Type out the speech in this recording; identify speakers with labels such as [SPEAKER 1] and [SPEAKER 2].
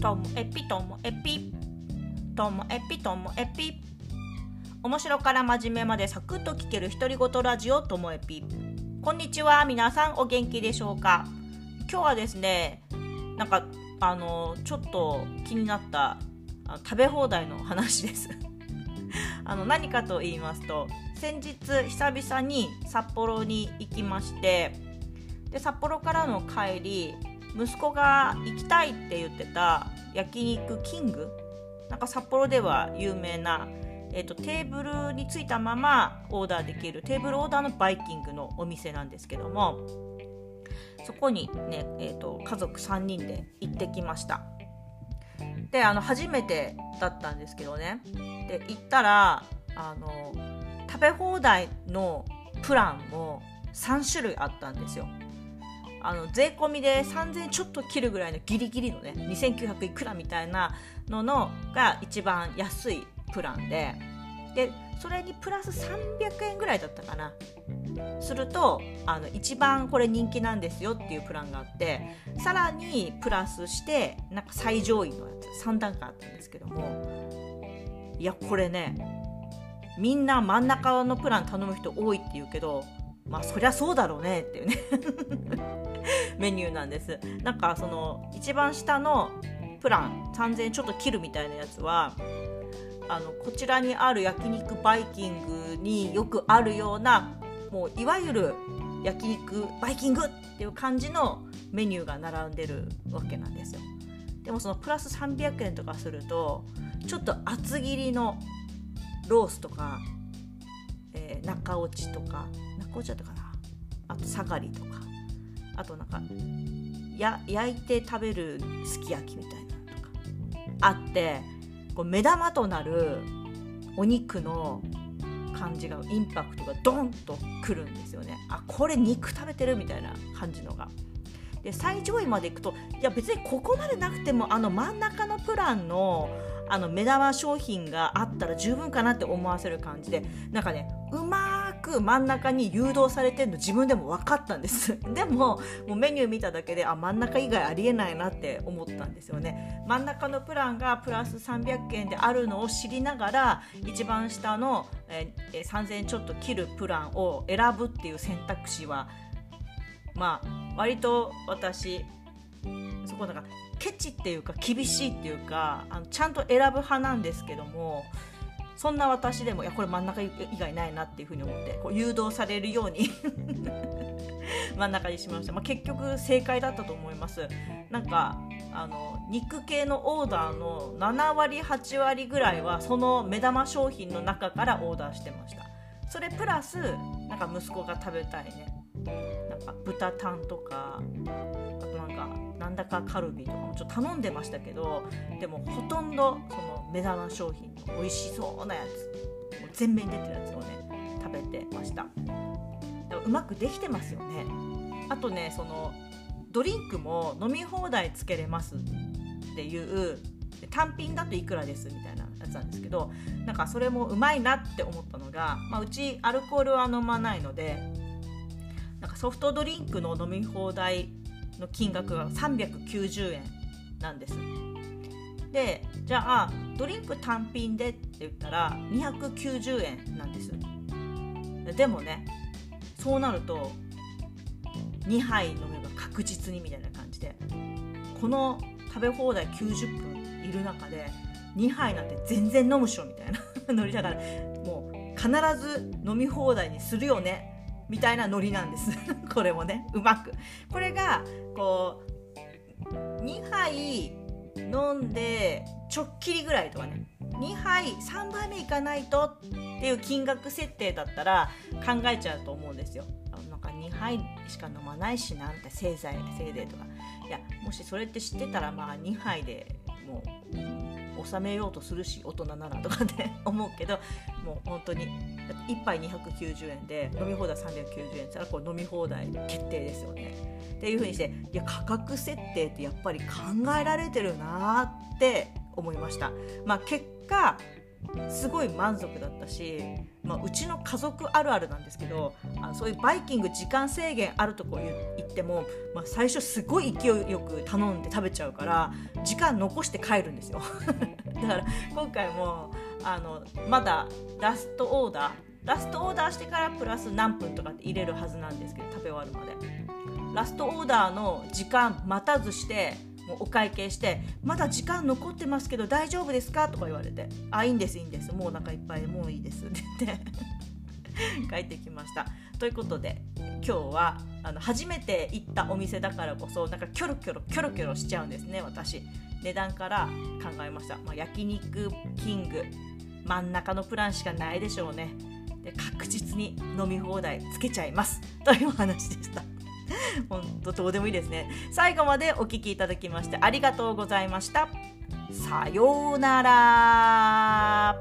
[SPEAKER 1] ともえぴともえぴともえぴともえぴ面白から真面目までサクッと聞ける独り言ラジオともえぴこんにちは皆さんお元気でしょうか？今日はですねなんかあのちょっと気になった食べ放題の話です。あの何かと言いますと先日久々に札幌に行きましてで札幌からの帰り息子が行きたいって言ってた焼肉キングなんか札幌では有名な、えーと、テーブルについたままオーダーできるテーブルオーダーのバイキングのお店なんですけどもそこにね、えーと、家族3人で行ってきました。であの初めてだったんですけどね。で行ったらあの食べ放題のプランも3種類あったんですよ。あの税込みで3000ちょっと切るぐらいのギリギリのね2900いくらみたいなののが一番安いプランで。でそれにプラス300円ぐらいだったかな。するとあの一番これ人気なんですよっていうプランがあってさらにプラスしてなんか最上位のやつ3段階あったんですけども。いやこれねみんな真ん中のプラン頼む人多いって言うけどまあそりゃそうだろうねっていうね。メニューなんです。なんかその一番下のプラン3000円ちょっと切るみたいなやつはあのこちらにある焼肉バイキングによくあるようなもういわゆる焼肉バイキングっていう感じのメニューが並んでるわけなんですよ。でもそのプラス300円とかするとちょっと厚切りのロースとか、えー、中落ちとか中落ちだったかな。あと下がりとか。あとなんかや焼いて食べるすき焼きみたいなのとか。あってこう目玉となるお肉の感じがインパクトがドンとくるんですよね。あこれ肉食べてるみたいな感じのが。で最上位までいくといや別にここまでなくてもあの真ん中のプランのあの目玉商品があったら十分かなって思わせる感じでなんかねうまく真ん中に誘導されてるの自分でも分かったんです。でももうメニュー見ただけであ真ん中以外ありえないなって思ったんですよね。真ん中のプランがプラス300円であるのを知りながら一番下の、えー、3000円ちょっと切るプランを選ぶっていう選択肢はまあ割と私そこだかケチっていうか厳しいっていうかあのちゃんと選ぶ派なんですけどもそんな私でもいやこれ真ん中以外ないなっていうふうに思ってこう誘導されるように 真ん中にしました、まあ、結局正解だったと思います。なんかあの肉系のオーダーの7割8割ぐらいはその目玉商品の中からオーダーしてました。それプラスなんか息子が食べたいね。なんか豚タンとかあとなんかなんだかカルビとかもちょっと頼んでましたけどでもほとんどその目玉商品美味しそうなやつ。もう全面に出てるやつをね食べてました。でもうまくできてますよね。あとねそのドリンクも飲み放題つけれますっていう単品だといくらですみたいなやつなんですけどなんかそれもうまいなって思ったのが、まあ、うちアルコールは飲まないのでなんかソフトドリンクの飲み放題の金額が390円なんです。でじゃあドリンク単品でって言ったら290円なんですでもねそうなると2杯飲めば確実にみたいな感じでこの食べ放題90分いる中で2杯なんて全然飲むっしょみたいな ノリだからもう必ず飲み放題にするよねみたいなノリなんです。これもねうまく。これがこう2杯飲んでちょっきりぐらいとかね。2杯3杯目いかないとっていう金額設定だったら考えちゃうと思うんですよ。なんか2杯しか飲まないしなんてせいぜいせいぜいとか。いやもしそれって知ってたらまあ2杯でもう収めようとするし大人ならとかって思うけどもう本当に1杯290円で飲み放題390円したらこれ飲み放題決定ですよね。っていうふうにしていや価格設定ってやっぱり考えられてるなって思いました。まあ、結果すごい満足だったし、まあ、うちの家族あるあるなんですけどあのそういうバイキング時間制限あるとこ行っても、まあ、最初すごい勢いよく頼んで食べちゃうから時間残して帰るんですよ。だから今回もあのまだラストオーダーラストオーダーしてからプラス何分とかって入れるはずなんですけど食べ終わるまで。ラストオーダーの時間待たずしてもうお会計して「まだ時間残ってますけど大丈夫ですか?」とか言われて「あいいんですいいんです。もうお腹いっぱいもういいです」って言って 帰ってきました。ということで今日はあの初めて行ったお店だからこそなんかキョロキョロキョロキョロしちゃうんですね私。値段から考えました、まあ、焼肉キング真ん中のプランしかないでしょうね。で確実に飲み放題つけちゃいます。というお話でした。本当どうでもいいですね。最後までお聞きいただきましてありがとうございました。さようなら。